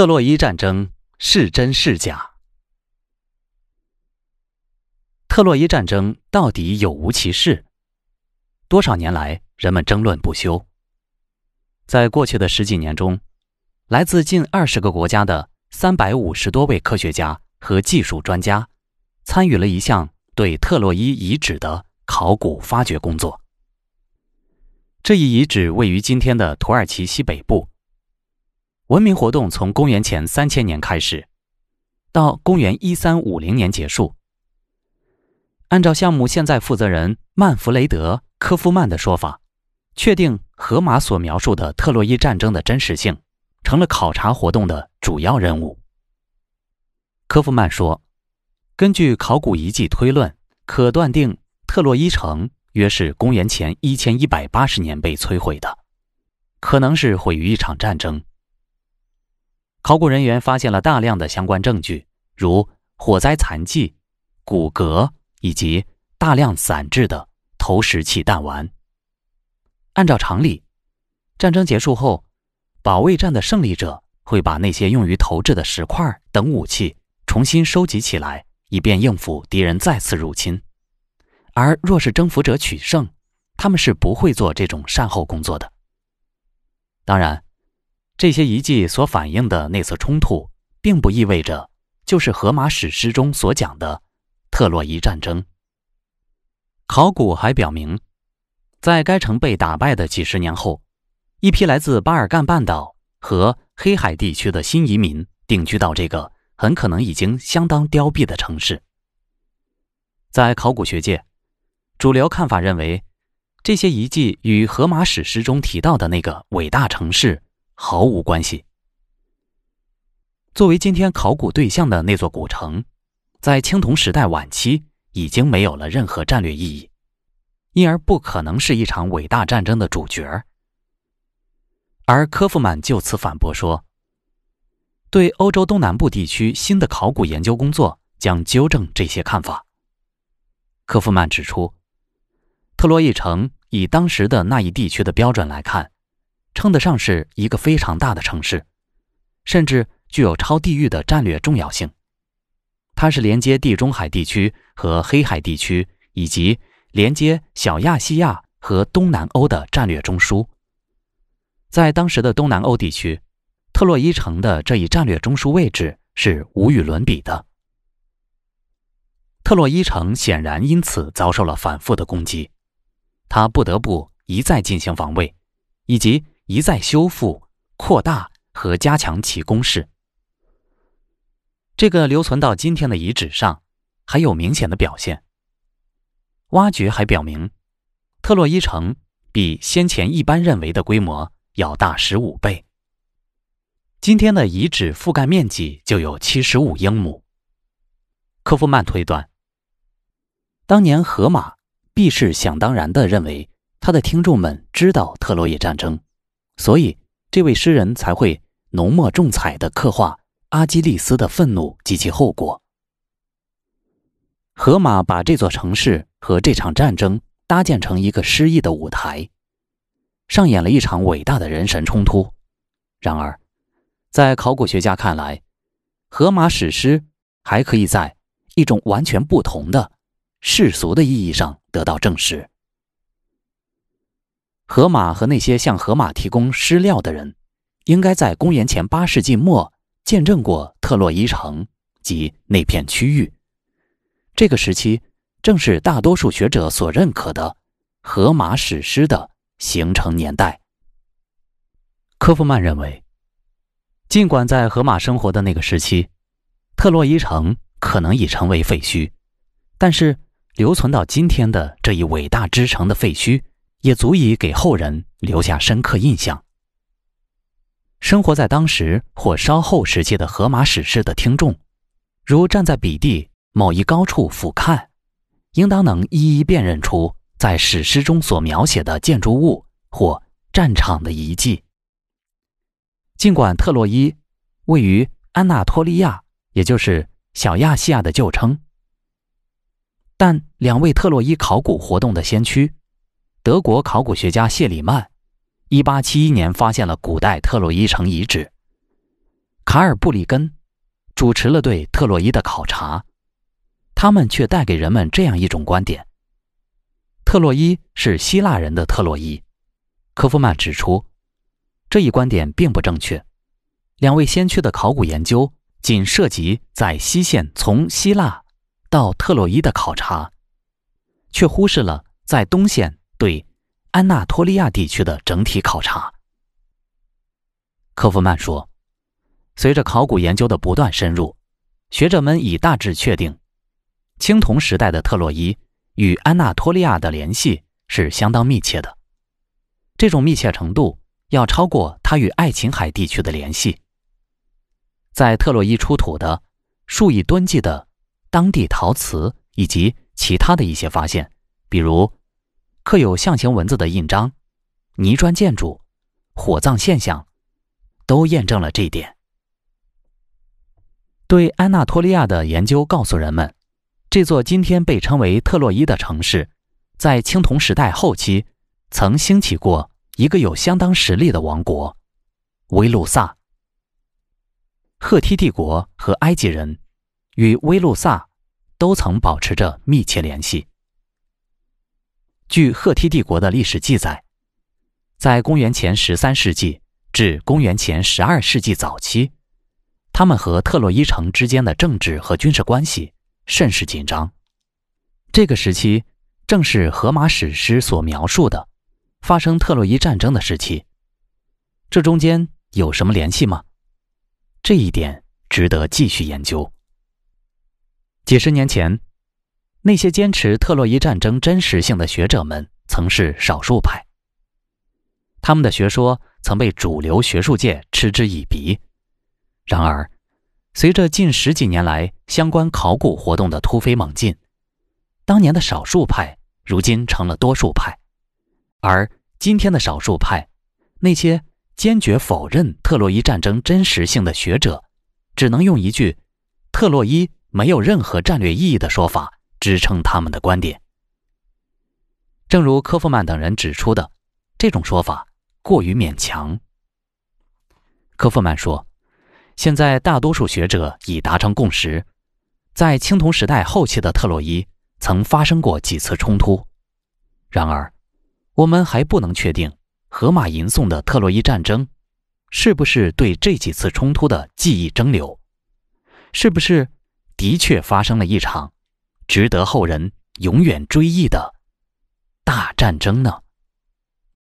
特洛伊战争是真是假？特洛伊战争到底有无其事？多少年来，人们争论不休。在过去的十几年中，来自近二十个国家的三百五十多位科学家和技术专家，参与了一项对特洛伊遗址的考古发掘工作。这一遗址位于今天的土耳其西北部。文明活动从公元前三千年开始，到公元一三五零年结束。按照项目现在负责人曼弗雷德·科夫曼的说法，确定荷马所描述的特洛伊战争的真实性，成了考察活动的主要任务。科夫曼说：“根据考古遗迹推论，可断定特洛伊城约是公元前一千一百八十年被摧毁的，可能是毁于一场战争。”考古人员发现了大量的相关证据，如火灾残迹、骨骼以及大量散置的投石器弹丸。按照常理，战争结束后，保卫战的胜利者会把那些用于投掷的石块等武器重新收集起来，以便应付敌人再次入侵。而若是征服者取胜，他们是不会做这种善后工作的。当然。这些遗迹所反映的那次冲突，并不意味着就是荷马史诗中所讲的特洛伊战争。考古还表明，在该城被打败的几十年后，一批来自巴尔干半岛和黑海地区的新移民定居到这个很可能已经相当凋敝的城市。在考古学界，主流看法认为，这些遗迹与荷马史诗中提到的那个伟大城市。毫无关系。作为今天考古对象的那座古城，在青铜时代晚期已经没有了任何战略意义，因而不可能是一场伟大战争的主角。而科夫曼就此反驳说：“对欧洲东南部地区新的考古研究工作将纠正这些看法。”科夫曼指出，特洛伊城以当时的那一地区的标准来看。称得上是一个非常大的城市，甚至具有超地域的战略重要性。它是连接地中海地区和黑海地区，以及连接小亚细亚和东南欧的战略中枢。在当时的东南欧地区，特洛伊城的这一战略中枢位置是无与伦比的。特洛伊城显然因此遭受了反复的攻击，他不得不一再进行防卫，以及。一再修复、扩大和加强其攻势。这个留存到今天的遗址上还有明显的表现。挖掘还表明，特洛伊城比先前一般认为的规模要大十五倍。今天的遗址覆盖面积就有七十五英亩。科夫曼推断，当年荷马必是想当然的认为他的听众们知道特洛伊战争。所以，这位诗人才会浓墨重彩地刻画阿基利斯的愤怒及其后果。荷马把这座城市和这场战争搭建成一个诗意的舞台，上演了一场伟大的人神冲突。然而，在考古学家看来，荷马史诗还可以在一种完全不同的世俗的意义上得到证实。荷马和那些向荷马提供尸料的人，应该在公元前八世纪末见证过特洛伊城及那片区域。这个时期正是大多数学者所认可的荷马史诗的形成年代。科夫曼认为，尽管在荷马生活的那个时期，特洛伊城可能已成为废墟，但是留存到今天的这一伟大之城的废墟。也足以给后人留下深刻印象。生活在当时或稍后时期的荷马史诗的听众，如站在彼地某一高处俯瞰，应当能一一辨认出在史诗中所描写的建筑物或战场的遗迹。尽管特洛伊位于安纳托利亚，也就是小亚细亚的旧称，但两位特洛伊考古活动的先驱。德国考古学家谢里曼，一八七一年发现了古代特洛伊城遗址。卡尔布里根主持了对特洛伊的考察，他们却带给人们这样一种观点：特洛伊是希腊人的特洛伊。科夫曼指出，这一观点并不正确。两位先驱的考古研究仅涉及在西线从希腊到特洛伊的考察，却忽视了在东线对安纳托利亚地区的整体考察。科夫曼说。随着考古研究的不断深入，学者们已大致确定，青铜时代的特洛伊与安纳托利亚的联系是相当密切的。这种密切程度要超过它与爱琴海地区的联系。在特洛伊出土的数以吨计的当地陶瓷以及其他的一些发现，比如刻有象形文字的印章、泥砖建筑、火葬现象，都验证了这一点。对安纳托利亚的研究告诉人们，这座今天被称为特洛伊的城市，在青铜时代后期曾兴起过一个有相当实力的王国——威路萨。赫梯帝国和埃及人与威路萨都曾保持着密切联系。据赫梯帝国的历史记载，在公元前十三世纪至公元前十二世纪早期。他们和特洛伊城之间的政治和军事关系甚是紧张。这个时期正是荷马史诗所描述的发生特洛伊战争的时期。这中间有什么联系吗？这一点值得继续研究。几十年前，那些坚持特洛伊战争真实性的学者们曾是少数派，他们的学说曾被主流学术界嗤之以鼻。然而，随着近十几年来相关考古活动的突飞猛进，当年的少数派如今成了多数派，而今天的少数派，那些坚决否认特洛伊战争真实性的学者，只能用一句“特洛伊没有任何战略意义”的说法。支撑他们的观点。正如科夫曼等人指出的，这种说法过于勉强。科夫曼说。现在，大多数学者已达成共识，在青铜时代后期的特洛伊曾发生过几次冲突。然而，我们还不能确定荷马吟诵的特洛伊战争是不是对这几次冲突的记忆蒸馏，是不是的确发生了一场值得后人永远追忆的大战争呢？